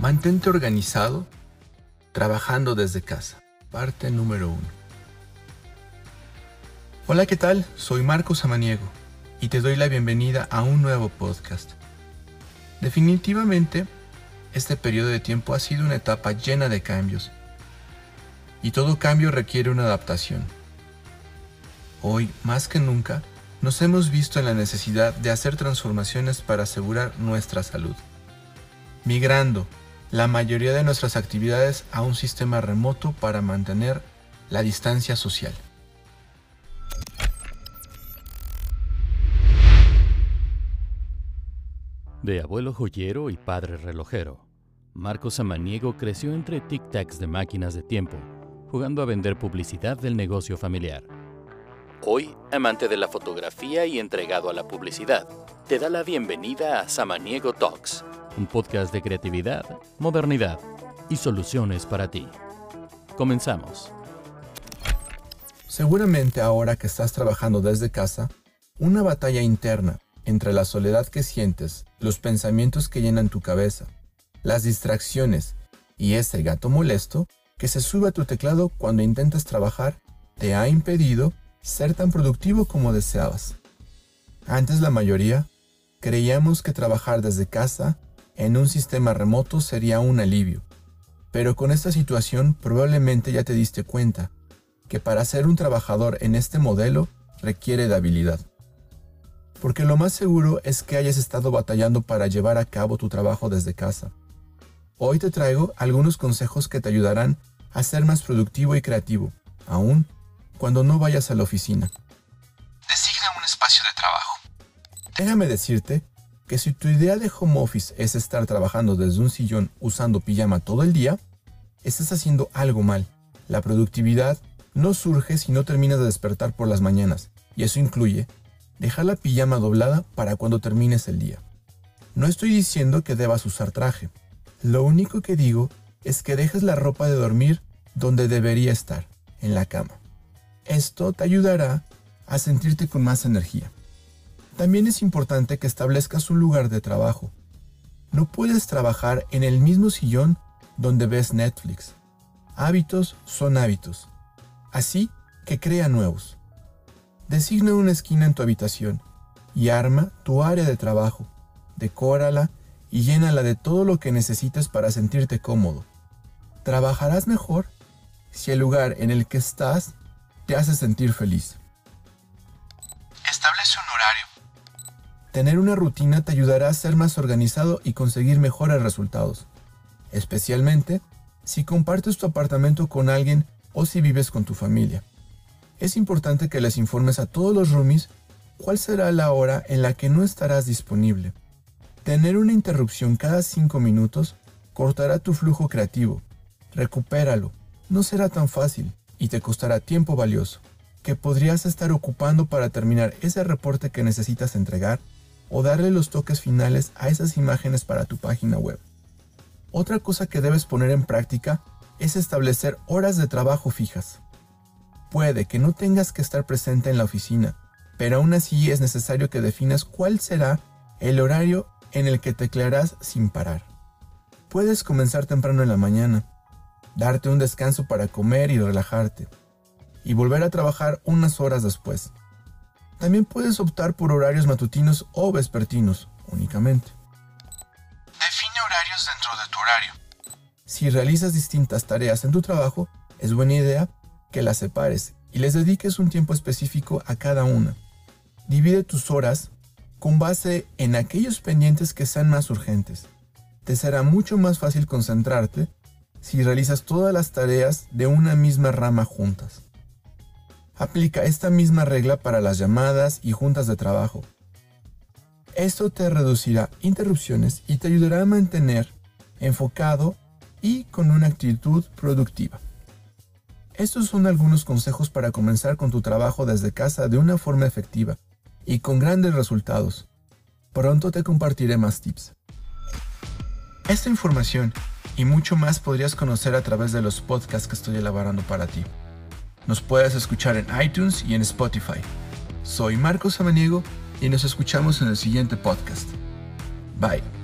Mantente organizado trabajando desde casa. Parte número 1. Hola, ¿qué tal? Soy Marcos Samaniego y te doy la bienvenida a un nuevo podcast. Definitivamente, este periodo de tiempo ha sido una etapa llena de cambios y todo cambio requiere una adaptación. Hoy, más que nunca, nos hemos visto en la necesidad de hacer transformaciones para asegurar nuestra salud, migrando la mayoría de nuestras actividades a un sistema remoto para mantener la distancia social. De abuelo joyero y padre relojero, Marcos Samaniego creció entre tic-tacs de máquinas de tiempo, jugando a vender publicidad del negocio familiar. Hoy, amante de la fotografía y entregado a la publicidad, te da la bienvenida a Samaniego Talks un podcast de creatividad, modernidad y soluciones para ti. Comenzamos. Seguramente ahora que estás trabajando desde casa, una batalla interna entre la soledad que sientes, los pensamientos que llenan tu cabeza, las distracciones y ese gato molesto que se sube a tu teclado cuando intentas trabajar, te ha impedido ser tan productivo como deseabas. Antes la mayoría creíamos que trabajar desde casa en un sistema remoto sería un alivio. Pero con esta situación probablemente ya te diste cuenta que para ser un trabajador en este modelo requiere de habilidad. Porque lo más seguro es que hayas estado batallando para llevar a cabo tu trabajo desde casa. Hoy te traigo algunos consejos que te ayudarán a ser más productivo y creativo, aún cuando no vayas a la oficina. Designa un espacio de trabajo. Déjame decirte que si tu idea de home office es estar trabajando desde un sillón usando pijama todo el día, estás haciendo algo mal. La productividad no surge si no terminas de despertar por las mañanas, y eso incluye dejar la pijama doblada para cuando termines el día. No estoy diciendo que debas usar traje. Lo único que digo es que dejes la ropa de dormir donde debería estar, en la cama. Esto te ayudará a sentirte con más energía. También es importante que establezcas un lugar de trabajo. No puedes trabajar en el mismo sillón donde ves Netflix. Hábitos son hábitos. Así que crea nuevos. Designa una esquina en tu habitación y arma tu área de trabajo. Decórala y llénala de todo lo que necesites para sentirte cómodo. Trabajarás mejor si el lugar en el que estás te hace sentir feliz. Tener una rutina te ayudará a ser más organizado y conseguir mejores resultados, especialmente si compartes tu apartamento con alguien o si vives con tu familia. Es importante que les informes a todos los roomies cuál será la hora en la que no estarás disponible. Tener una interrupción cada 5 minutos cortará tu flujo creativo. Recupéralo. No será tan fácil y te costará tiempo valioso, que podrías estar ocupando para terminar ese reporte que necesitas entregar o darle los toques finales a esas imágenes para tu página web. Otra cosa que debes poner en práctica es establecer horas de trabajo fijas. Puede que no tengas que estar presente en la oficina, pero aún así es necesario que definas cuál será el horario en el que teclearás sin parar. Puedes comenzar temprano en la mañana, darte un descanso para comer y relajarte, y volver a trabajar unas horas después. También puedes optar por horarios matutinos o vespertinos únicamente. Define horarios dentro de tu horario. Si realizas distintas tareas en tu trabajo, es buena idea que las separes y les dediques un tiempo específico a cada una. Divide tus horas con base en aquellos pendientes que sean más urgentes. Te será mucho más fácil concentrarte si realizas todas las tareas de una misma rama juntas. Aplica esta misma regla para las llamadas y juntas de trabajo. Esto te reducirá interrupciones y te ayudará a mantener enfocado y con una actitud productiva. Estos son algunos consejos para comenzar con tu trabajo desde casa de una forma efectiva y con grandes resultados. Pronto te compartiré más tips. Esta información y mucho más podrías conocer a través de los podcasts que estoy elaborando para ti. Nos puedes escuchar en iTunes y en Spotify. Soy Marcos Samaniego y nos escuchamos en el siguiente podcast. Bye.